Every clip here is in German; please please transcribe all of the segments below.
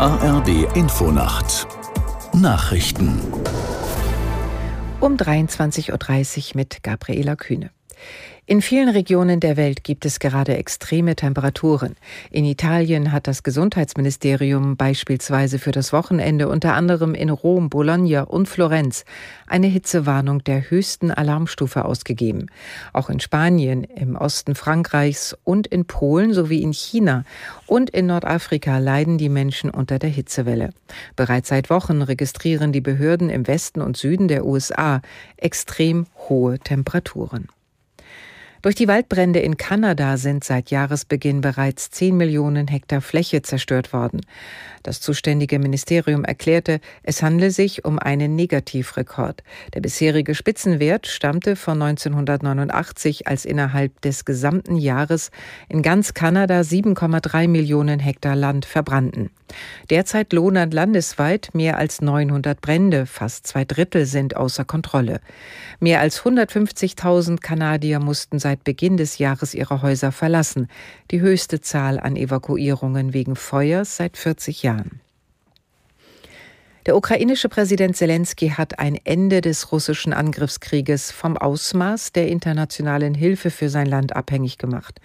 ARD Infonacht Nachrichten um 23.30 Uhr mit Gabriela Kühne. In vielen Regionen der Welt gibt es gerade extreme Temperaturen. In Italien hat das Gesundheitsministerium beispielsweise für das Wochenende unter anderem in Rom, Bologna und Florenz eine Hitzewarnung der höchsten Alarmstufe ausgegeben. Auch in Spanien, im Osten Frankreichs und in Polen sowie in China und in Nordafrika leiden die Menschen unter der Hitzewelle. Bereits seit Wochen registrieren die Behörden im Westen und Süden der USA extrem hohe Temperaturen. Durch die Waldbrände in Kanada sind seit Jahresbeginn bereits 10 Millionen Hektar Fläche zerstört worden. Das zuständige Ministerium erklärte, es handle sich um einen Negativrekord. Der bisherige Spitzenwert stammte von 1989, als innerhalb des gesamten Jahres in ganz Kanada 7,3 Millionen Hektar Land verbrannten. Derzeit lohnen landesweit mehr als 900 Brände, fast zwei Drittel sind außer Kontrolle. Mehr als 150.000 Kanadier mussten seit Beginn des Jahres ihre Häuser verlassen, die höchste Zahl an Evakuierungen wegen Feuers seit 40 Jahren. Der ukrainische Präsident Zelensky hat ein Ende des russischen Angriffskrieges vom Ausmaß der internationalen Hilfe für sein Land abhängig gemacht.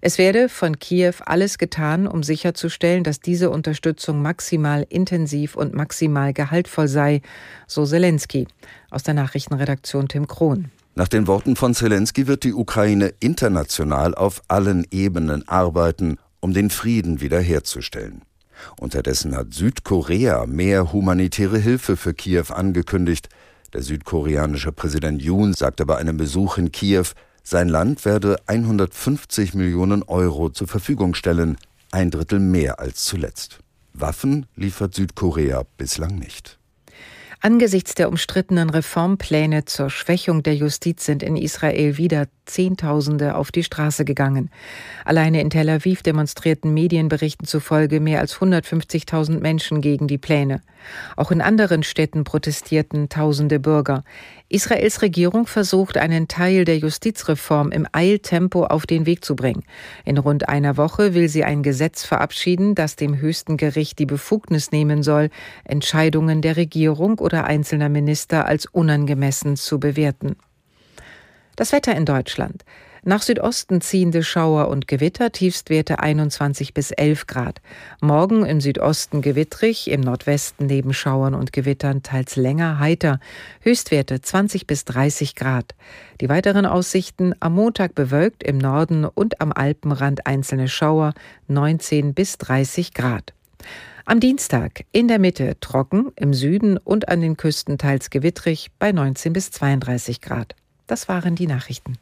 Es werde von Kiew alles getan, um sicherzustellen, dass diese Unterstützung maximal intensiv und maximal gehaltvoll sei, so Zelensky. Aus der Nachrichtenredaktion Tim Krohn. Nach den Worten von Zelensky wird die Ukraine international auf allen Ebenen arbeiten, um den Frieden wiederherzustellen. Unterdessen hat Südkorea mehr humanitäre Hilfe für Kiew angekündigt. Der südkoreanische Präsident Yoon sagte bei einem Besuch in Kiew, sein Land werde 150 Millionen Euro zur Verfügung stellen, ein Drittel mehr als zuletzt. Waffen liefert Südkorea bislang nicht. Angesichts der umstrittenen Reformpläne zur Schwächung der Justiz sind in Israel wieder Zehntausende auf die Straße gegangen. Alleine in Tel Aviv demonstrierten Medienberichten zufolge mehr als 150.000 Menschen gegen die Pläne. Auch in anderen Städten protestierten tausende Bürger. Israels Regierung versucht, einen Teil der Justizreform im Eiltempo auf den Weg zu bringen. In rund einer Woche will sie ein Gesetz verabschieden, das dem höchsten Gericht die Befugnis nehmen soll, Entscheidungen der Regierung oder einzelner Minister als unangemessen zu bewerten. Das Wetter in Deutschland. Nach Südosten ziehende Schauer und Gewitter, Tiefstwerte 21 bis 11 Grad. Morgen im Südosten gewittrig, im Nordwesten neben Schauern und Gewittern teils länger heiter. Höchstwerte 20 bis 30 Grad. Die weiteren Aussichten am Montag bewölkt, im Norden und am Alpenrand einzelne Schauer 19 bis 30 Grad. Am Dienstag in der Mitte trocken, im Süden und an den Küsten teils gewittrig bei 19 bis 32 Grad. Das waren die Nachrichten.